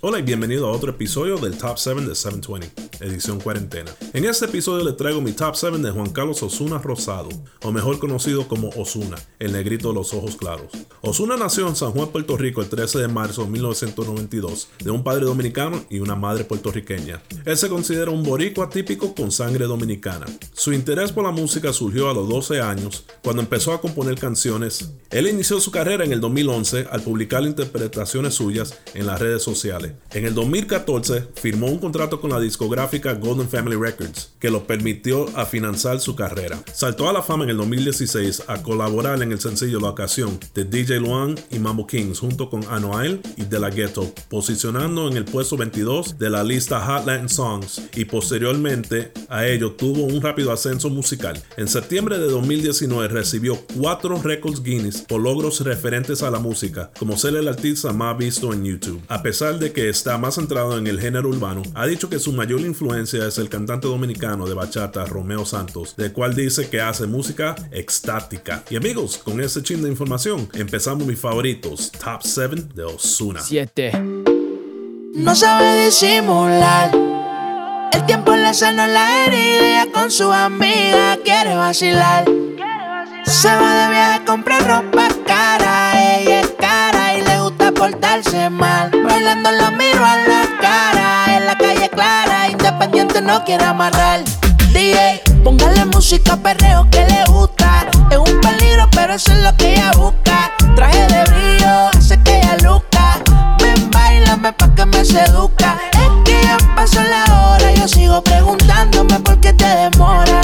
Hola y bienvenido a otro episodio del Top 7 de 720, edición cuarentena. En este episodio le traigo mi Top 7 de Juan Carlos Osuna Rosado, o mejor conocido como Osuna, el negrito de los ojos claros. Osuna nació en San Juan, Puerto Rico el 13 de marzo de 1992, de un padre dominicano y una madre puertorriqueña. Él se considera un boricua típico con sangre dominicana. Su interés por la música surgió a los 12 años, cuando empezó a componer canciones. Él inició su carrera en el 2011 al publicar interpretaciones suyas en las redes sociales. En el 2014 firmó un contrato con la discográfica Golden Family Records, que lo permitió a financiar su carrera. Saltó a la fama en el 2016 a colaborar en el sencillo La Ocasión de DJ Luan y Mambo Kings junto con Anuel y De La Ghetto, posicionando en el puesto 22 de la lista Hot Latin Songs y posteriormente a ello tuvo un rápido ascenso musical. En septiembre de 2019 recibió cuatro récords Guinness por logros referentes a la música, como ser el artista más visto en YouTube. A pesar de que está más centrado en el género urbano, ha dicho que su mayor influencia es el cantante dominicano de bachata Romeo Santos, del cual dice que hace música extática. Y amigos, con ese chin de información, empezamos mis favoritos, Top 7 de Osuna. 7. No sabe disimular. El tiempo le sana la herida con su amiga quiere vacilar. Se va de viaje a comprar ropa cara, ella portarse mal. Bailando la miro a la cara, en la calle clara, independiente no quiere amarrar. DJ, póngale música perreo que le gusta. Es un peligro, pero eso es lo que ella busca. Traje de brillo, hace que ella luca. Ven, bailame pa' que me seduzca. Es que ya pasó la hora, yo sigo preguntándome por qué te demora.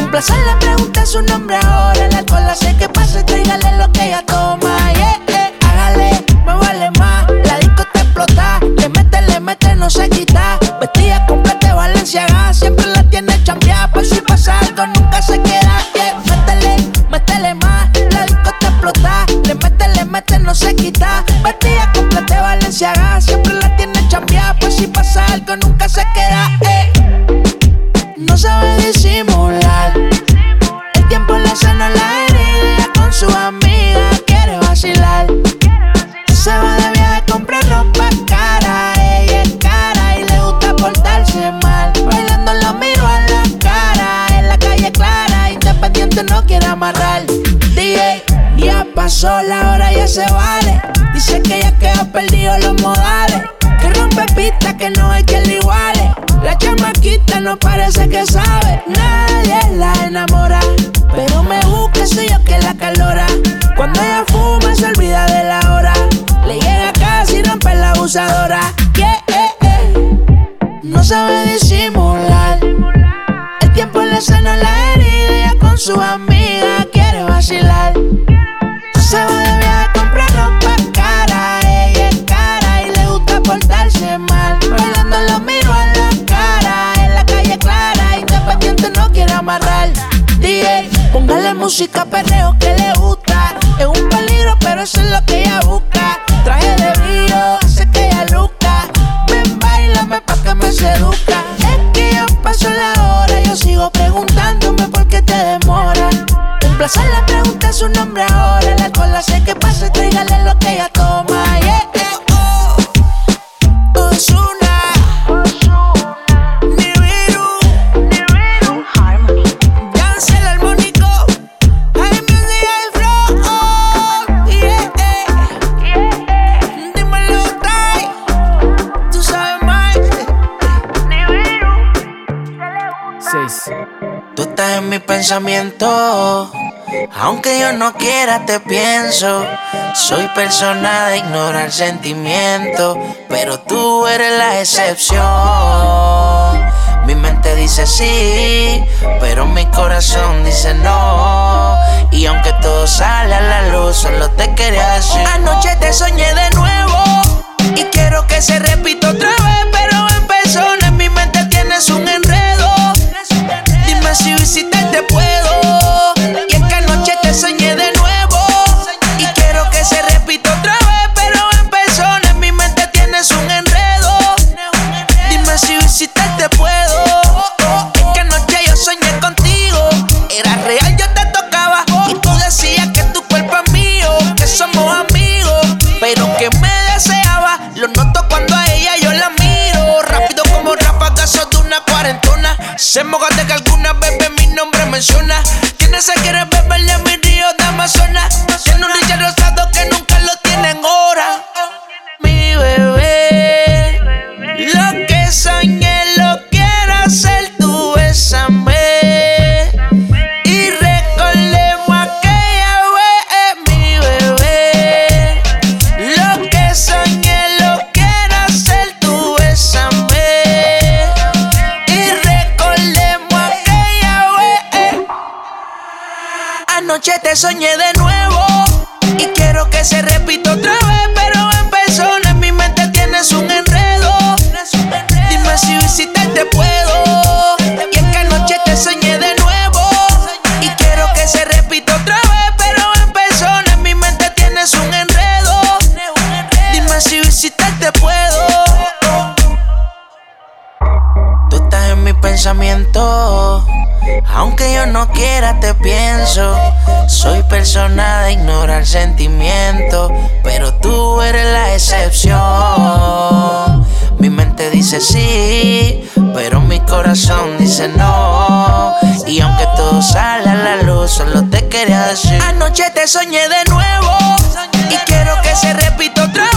Un placer le pregunté su nombre ahora. La cola sé que pase, tráigale lo que ella toma. Yeah, mete, no se quita. Vestida completa de Valenciaga, siempre la tiene chambeada. Por si pasa algo, nunca se queda. Yeah, métele, métele más. La disco te explota. Le mete, le mete, no se quita. Vestida completa de Valenciaga, siempre la tiene chambeada. Por si pasa algo, nunca se queda. Ya pasó la hora, ya se vale. Dice que ya quedó perdido los modales. Que rompe pista, que no hay que le. La chamaquita no parece que sabe, nadie la enamora. Pero me busca, soy yo que la calora. Cuando ella fuma, se olvida de la hora. Le llega casi rompe la abusadora. Yeah, eh, eh. No sabe disimular. El tiempo le sana la herida ella con su amiga quiere vacilar. Se va de viaje a comprar ropa cara, ella es cara y le gusta portarse mal. Bailando lo miro a la cara, en la calle clara, independiente no quiere amarrar. DJ, póngale música perreo que le gusta. Es un peligro, pero eso es lo que ella busca. Traje de brillo, hace que ella luca. Ven, bailame pa' que me seduzca. Es que ya pasó la hora, yo sigo preguntándome Placer le pregunté su nombre ahora. La cola sé que pase, tráigale lo que ella toma. Yeah, yeah, oh. Ozuna. Nibiru. Cancel armónico. Hay music, hay flow. Oh, yeah, yeah. Dímelo, Tai. Tú sabes más. 6. Tú estás en mi pensamiento. Aunque yo no quiera, te pienso. Soy persona de ignorar sentimientos. Pero tú eres la excepción. Mi mente dice sí, pero mi corazón dice no. Y aunque todo sale a la luz, solo te quería decir. Anoche te soñé de nuevo. Y quiero que se repita otra vez, dice no. Y aunque todo sale a la luz, solo te quería decir. Anoche te soñé de nuevo. Y quiero que se repita otra vez.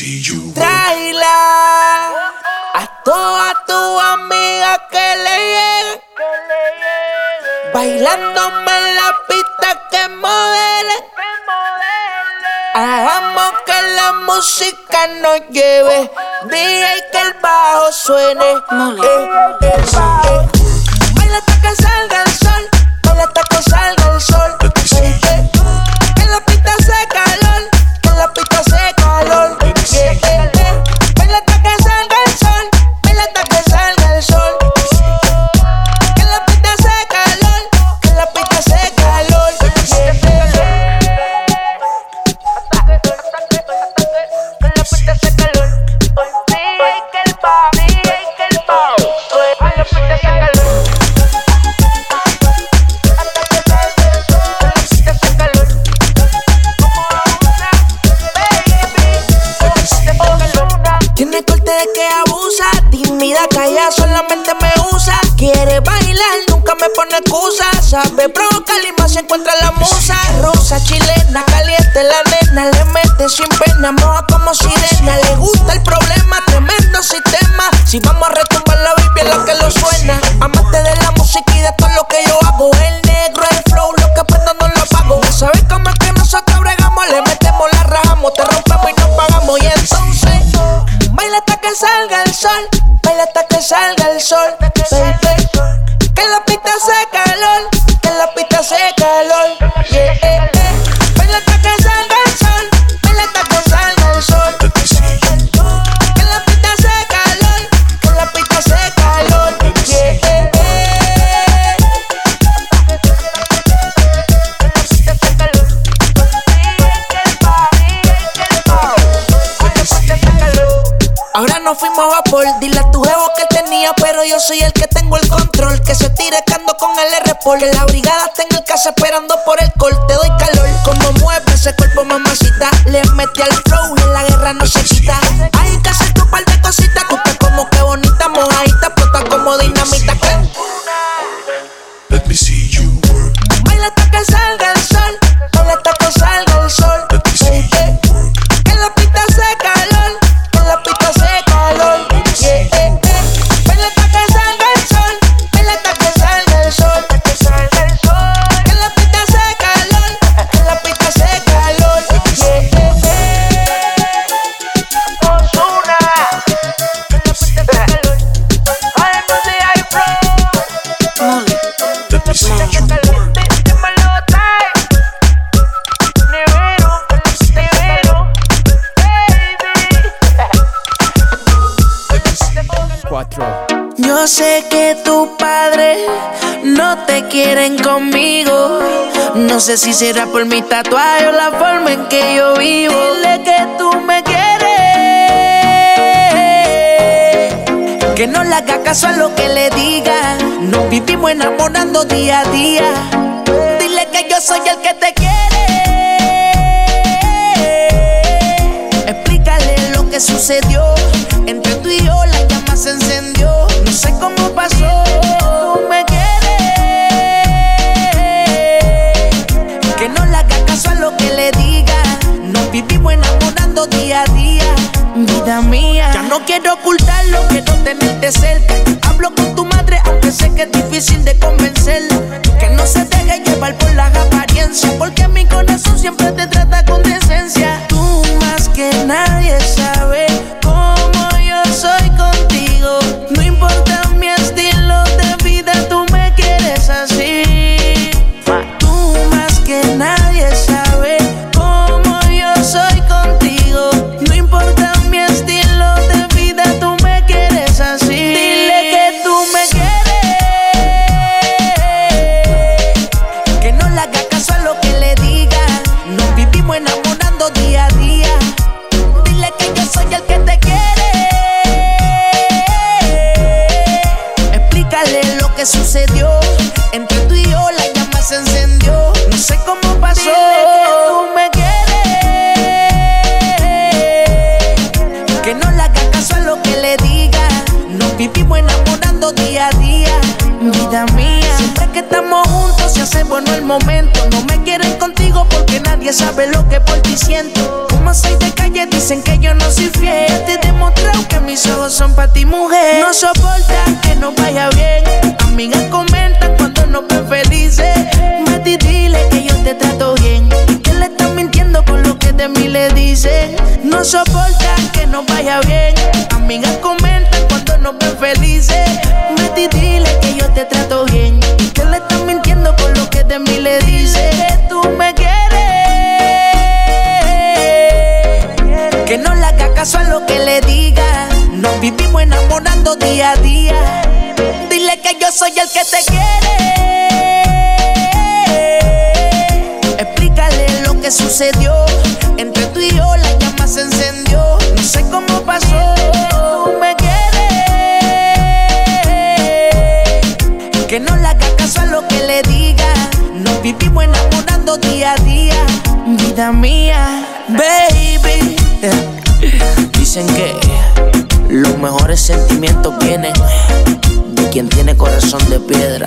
You Traila a todas tus amigas que le lleguen. Bailándome en la pista que modelen. Hagamos que la música nos lleve. DJ que el bajo suene. Eh, eh, eh. Baila hasta que salga el sol. Baila hasta que salga el sol. hace calor, en la pista hace calor. Yeah, eh, eh. Baila que el sol, baila hasta que salga el sol. En la pista hace calor, en la pista hace calor. Yeah, eh, eh. Ahora nos fuimos a por, dile a tu con el R por la brigada está en el casa esperando por el corte. Doy calor como mueve ese cuerpo mamacita. Le metí al flow en la guerra no se quita. Sé si será por mi tatuaje o la forma en que yo vivo. Dile que tú me quieres. Que no le haga caso a lo que le digan. Nos vivimos enamorando día a día. Dile que yo soy el que te quiere. Mía, ya no quiero ocultarlo, quiero tenerte cerca. Hablo con tu madre, aunque sé que es difícil de convencerla. Que no se deje llevar por las apariencias, porque mi corazón siempre te trata con son para ti, mujer. No soportan que no vaya bien. Amigas comentan cuando nos ven felices. Mati, dile que yo te trato bien. Que le están mintiendo con lo que de mí le dicen. No soportan que no vaya bien. Amigas comentan cuando nos ven felices. Mati, dile que yo te trato bien. Que le están mintiendo con lo que de mí le dicen. Que tú me quieres. Que no le haga caso a lo que le diga. Nos vivimos enamorando día a día. Dile que yo soy el que te quiere. Explícale lo que sucedió. Entre tú y yo la llama se encendió. No sé cómo pasó. Tú me quieres. Que no le haga caso a lo que le diga. Nos vivimos enamorando día a día. Vida mía, baby. Dicen que mejores sentimientos vienen de quien tiene corazón de piedra.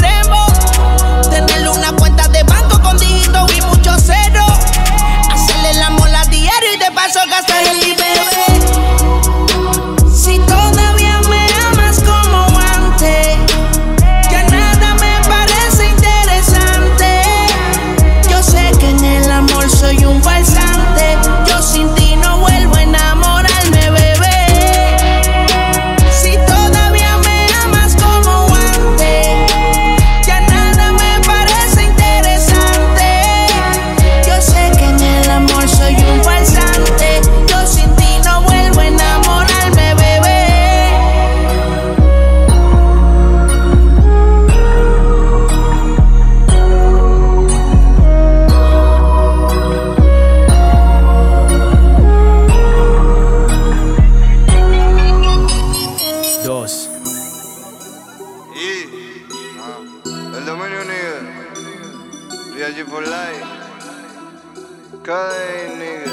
Cuddy, nigga.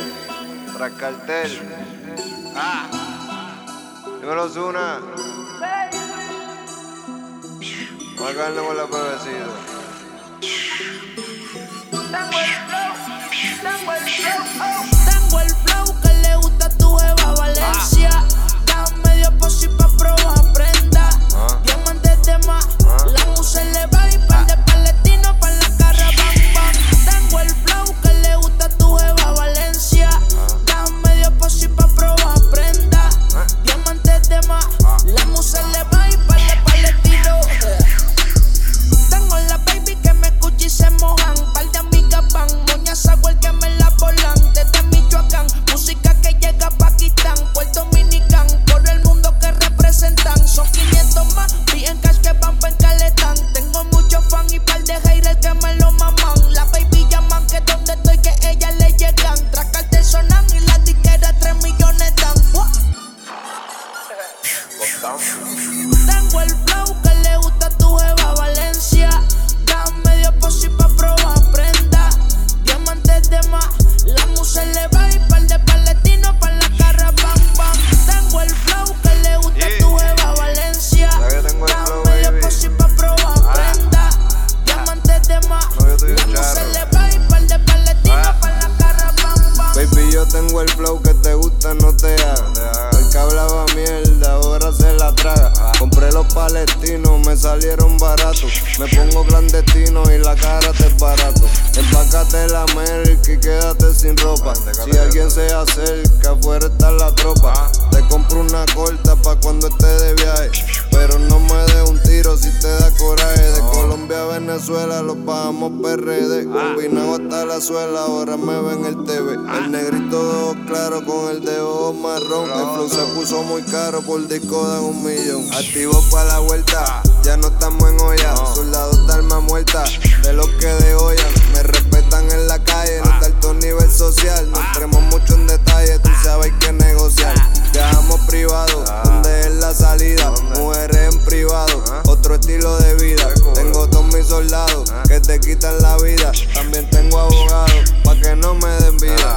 Para cartel. Ah. Dímelo, Zuna. Marcarle con la bebecita. Tengo el flow, tengo el flow, oh. Tengo el flow que le gusta a tu Eva Valencia. Ah. acerca, fuera está la tropa. Te compro una corta pa' cuando esté de viaje. Pero no me dé un tiro si te da coraje. De Colombia a Venezuela lo pagamos PRD. Combinado hasta la suela, ahora me ven el TV. El negrito claro con el de ojos marrón. El flow se puso muy caro, por disco de un millón. Activo pa' la vuelta, ya no estamos en olla. Soldados de alma muerta, de los que de olla. Me respetan en la calle, alto nivel social. No entremos mucho en detalle, tú sabes que negociar. Viajamos privado, donde es la salida. Mujeres en privado, otro estilo de vida. Tengo todos mis soldados que te quitan la vida. También tengo abogados, pa' que no me den vida.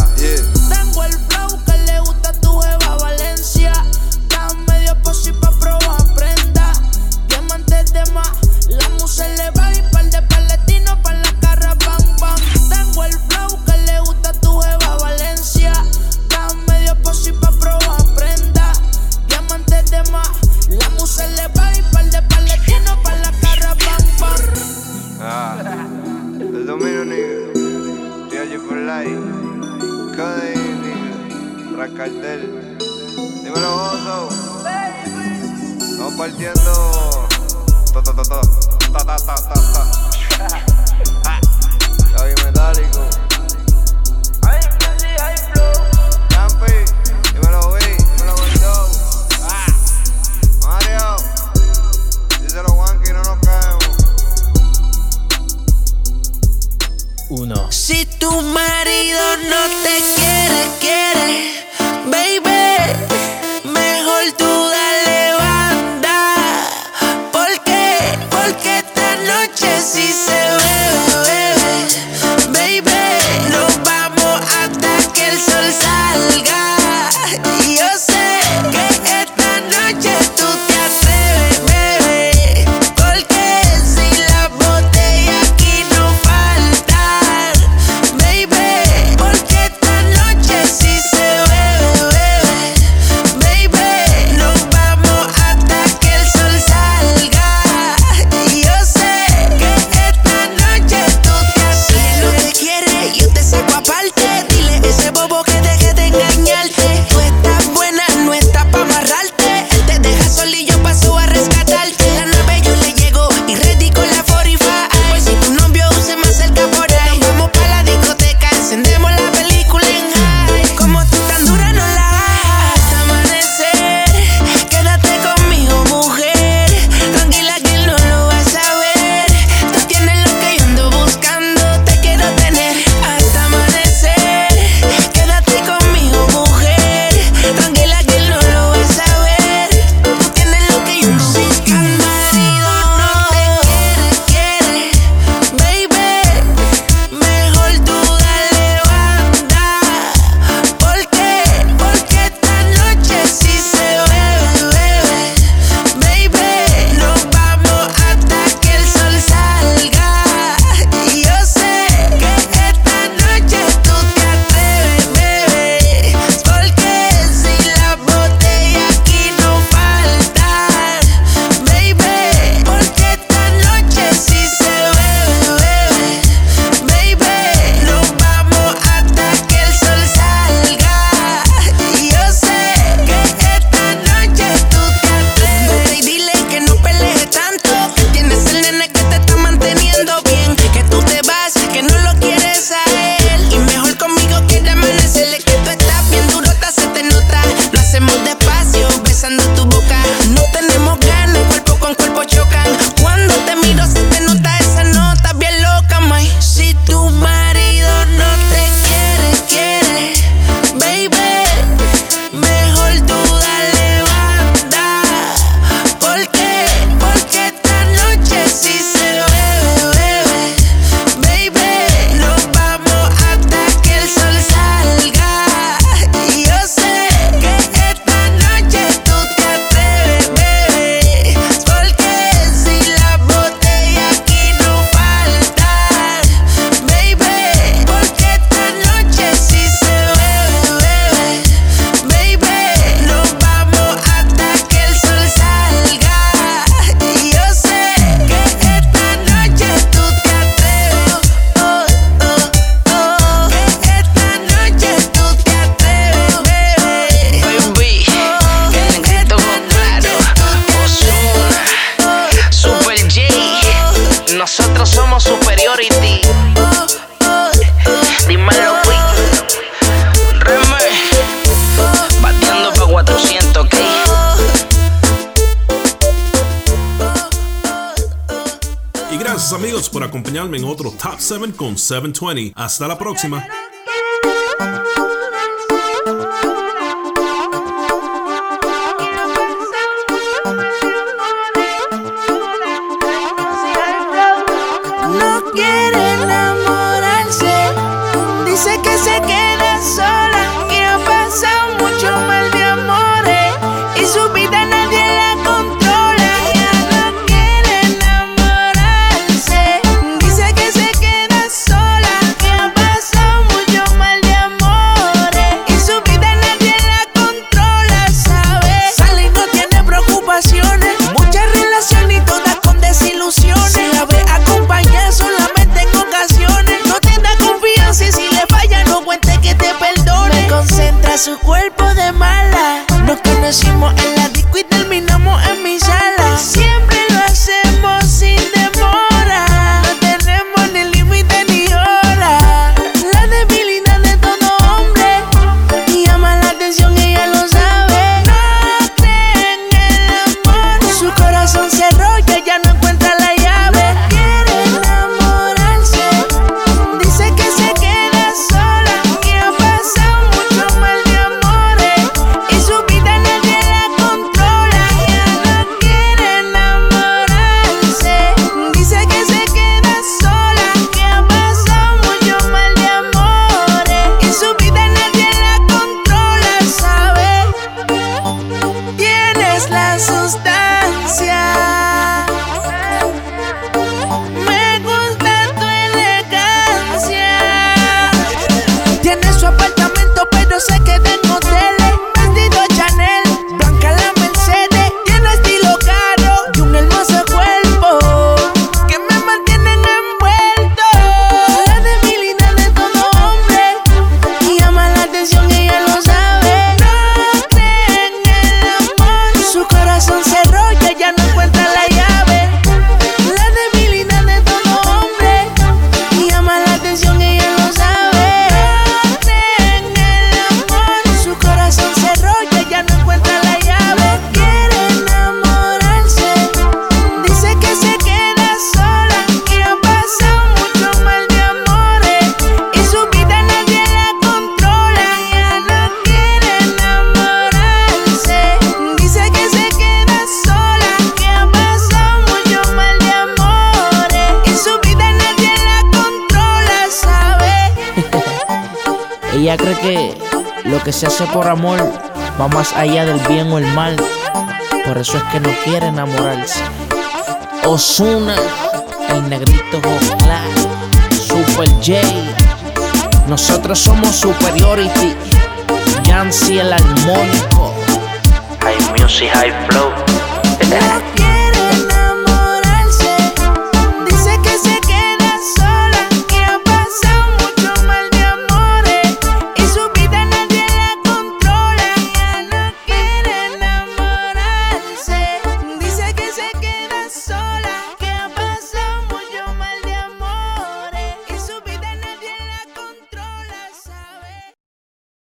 Por acompañarme en otro Top 7 con 720. Hasta la próxima. Ella cree que lo que se hace por amor va más allá del bien o el mal. Por eso es que no quiere enamorarse. Osuna, el negrito Jocla, Super J. Nosotros somos Superiority. Yancy el armónico. High Music, High Flow.